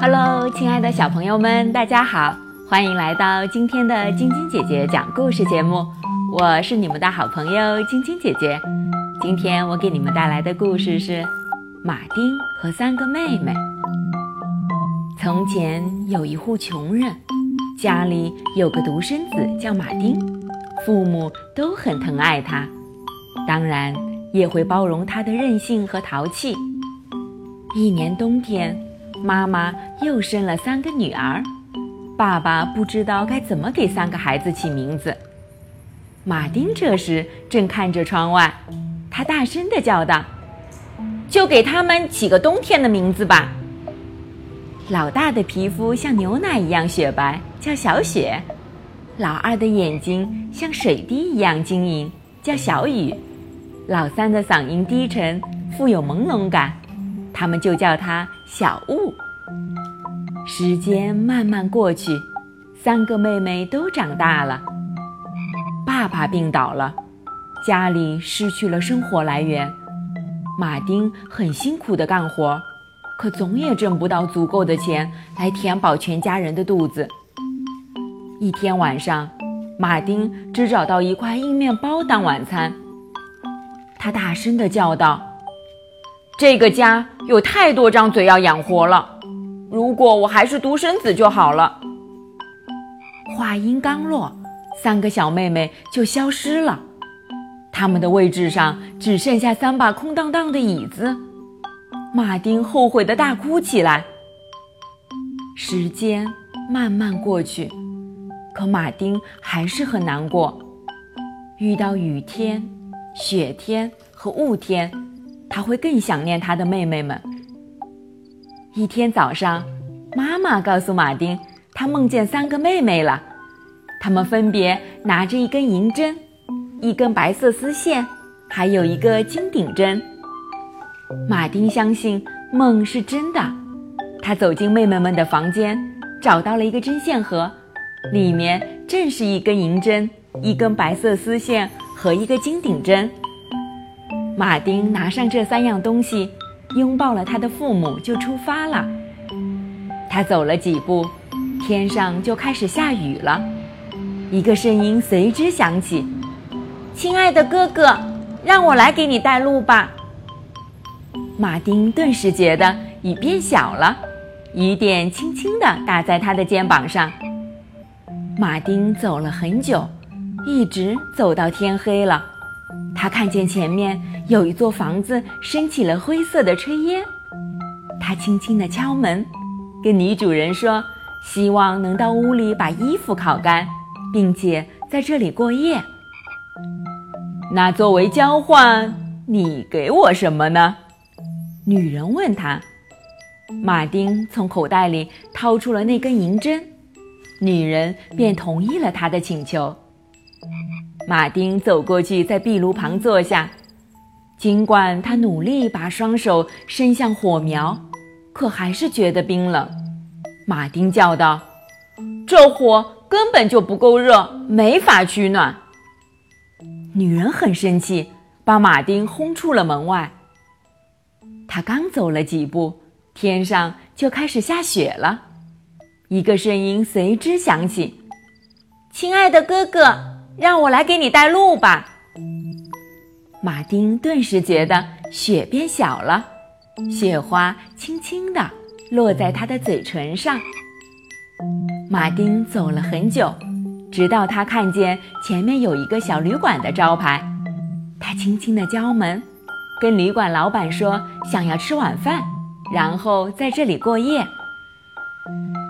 Hello，亲爱的小朋友们，大家好，欢迎来到今天的晶晶姐姐讲故事节目。我是你们的好朋友晶晶姐姐。今天我给你们带来的故事是《马丁和三个妹妹》。从前有一户穷人，家里有个独生子叫马丁，父母都很疼爱他，当然也会包容他的任性和淘气。一年冬天，妈妈又生了三个女儿，爸爸不知道该怎么给三个孩子起名字。马丁这时正看着窗外，他大声地叫道：“就给他们起个冬天的名字吧。”老大的皮肤像牛奶一样雪白，叫小雪；老二的眼睛像水滴一样晶莹，叫小雨；老三的嗓音低沉，富有朦胧感，他们就叫他小雾。时间慢慢过去，三个妹妹都长大了。爸爸病倒了，家里失去了生活来源，马丁很辛苦地干活。可总也挣不到足够的钱来填饱全家人的肚子。一天晚上，马丁只找到一块硬面包当晚餐。他大声地叫道：“这个家有太多张嘴要养活了，如果我还是独生子就好了。”话音刚落，三个小妹妹就消失了，他们的位置上只剩下三把空荡荡的椅子。马丁后悔的大哭起来。时间慢慢过去，可马丁还是很难过。遇到雨天、雪天和雾天，他会更想念他的妹妹们。一天早上，妈妈告诉马丁，她梦见三个妹妹了，她们分别拿着一根银针、一根白色丝线，还有一个金顶针。马丁相信梦是真的，他走进妹妹们的房间，找到了一个针线盒，里面正是一根银针、一根白色丝线和一个金顶针。马丁拿上这三样东西，拥抱了他的父母，就出发了。他走了几步，天上就开始下雨了。一个声音随之响起：“亲爱的哥哥，让我来给你带路吧。”马丁顿时觉得雨变小了，雨点轻轻地打在他的肩膀上。马丁走了很久，一直走到天黑了。他看见前面有一座房子升起了灰色的炊烟，他轻轻地敲门，跟女主人说：“希望能到屋里把衣服烤干，并且在这里过夜。”那作为交换，你给我什么呢？女人问他，马丁从口袋里掏出了那根银针，女人便同意了他的请求。马丁走过去，在壁炉旁坐下，尽管他努力把双手伸向火苗，可还是觉得冰冷。马丁叫道：“这火根本就不够热，没法取暖。”女人很生气，把马丁轰出了门外。他刚走了几步，天上就开始下雪了。一个声音随之响起：“亲爱的哥哥，让我来给你带路吧。”马丁顿时觉得雪变小了，雪花轻轻地落在他的嘴唇上。马丁走了很久，直到他看见前面有一个小旅馆的招牌，他轻轻地敲门。跟旅馆老板说想要吃晚饭，然后在这里过夜。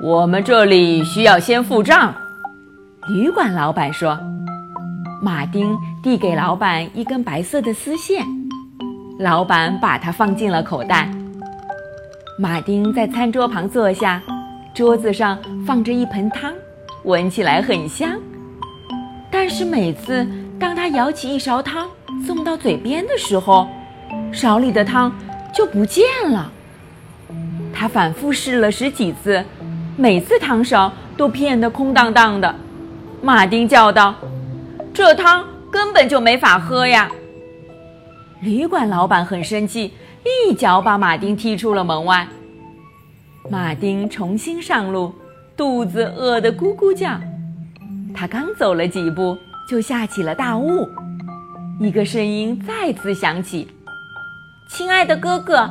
我们这里需要先付账。旅馆老板说。马丁递给老板一根白色的丝线，老板把它放进了口袋。马丁在餐桌旁坐下，桌子上放着一盆汤，闻起来很香。但是每次当他舀起一勺汤送到嘴边的时候，勺里的汤就不见了。他反复试了十几次，每次汤勺都骗得空荡荡的。马丁叫道：“这汤根本就没法喝呀！”旅馆老板很生气，一脚把马丁踢出了门外。马丁重新上路，肚子饿得咕咕叫。他刚走了几步，就下起了大雾。一个声音再次响起：“亲爱的哥哥，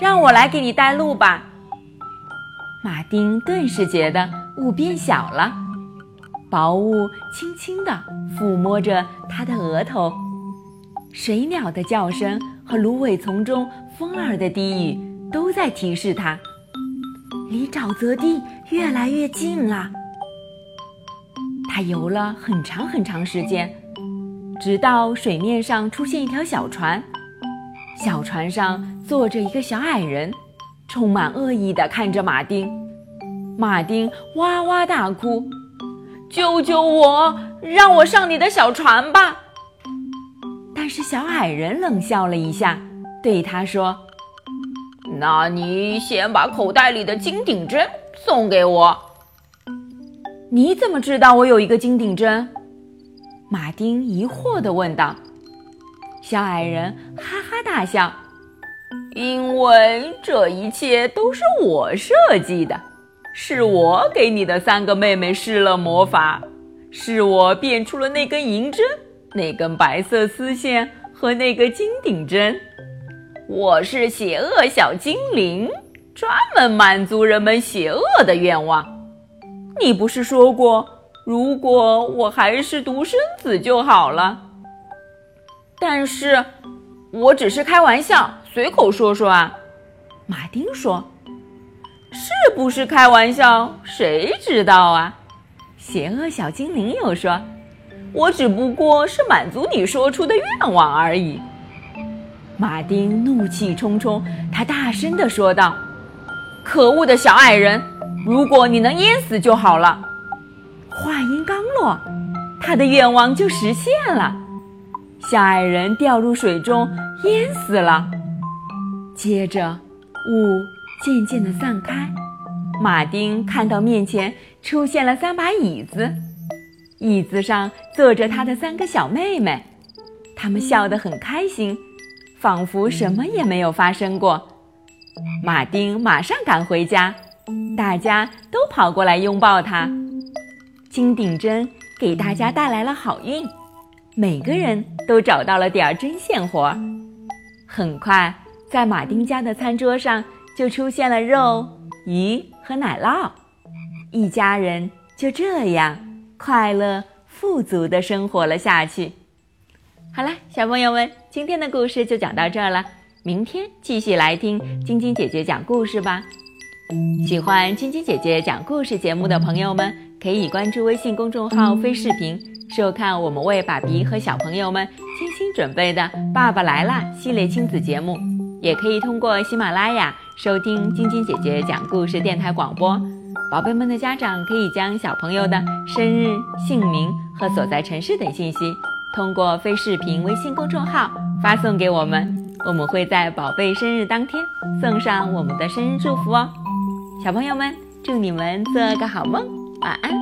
让我来给你带路吧。”马丁顿时觉得雾变小了，薄雾轻轻地抚摸着他的额头。水鸟的叫声和芦苇丛中风儿的低语都在提示他，离沼泽地越来越近了。他游了很长很长时间，直到水面上出现一条小船，小船上坐着一个小矮人，充满恶意地看着马丁。马丁哇哇大哭：“救救我！让我上你的小船吧！”但是小矮人冷笑了一下，对他说：“那你先把口袋里的金顶针送给我。”你怎么知道我有一个金顶针？马丁疑惑地问道。小矮人哈大笑：“因为这一切都是我设计的，是我给你的三个妹妹施了魔法，是我变出了那根银针。”那根白色丝线和那个金顶针，我是邪恶小精灵，专门满足人们邪恶的愿望。你不是说过，如果我还是独生子就好了？但是，我只是开玩笑，随口说说啊。马丁说：“是不是开玩笑？谁知道啊？”邪恶小精灵又说。我只不过是满足你说出的愿望而已。马丁怒气冲冲，他大声地说道：“可恶的小矮人！如果你能淹死就好了。”话音刚落，他的愿望就实现了，小矮人掉入水中淹死了。接着，雾渐渐地散开，马丁看到面前出现了三把椅子。椅子上坐着他的三个小妹妹，他们笑得很开心，仿佛什么也没有发生过。马丁马上赶回家，大家都跑过来拥抱他。金顶针给大家带来了好运，每个人都找到了点针线活。很快，在马丁家的餐桌上就出现了肉、鱼和奶酪，一家人就这样。快乐富足的生活了下去。好了，小朋友们，今天的故事就讲到这儿了。明天继续来听晶晶姐姐讲故事吧。喜欢晶晶姐姐讲故事节目的朋友们，可以关注微信公众号“飞视频”，收看我们为爸比和小朋友们精心准备的《爸爸来啦》系列亲子节目。也可以通过喜马拉雅收听晶晶姐姐讲故事电台广播。宝贝们的家长可以将小朋友的生日、姓名和所在城市等信息，通过非视频微信公众号发送给我们，我们会在宝贝生日当天送上我们的生日祝福哦。小朋友们，祝你们做个好梦，晚安。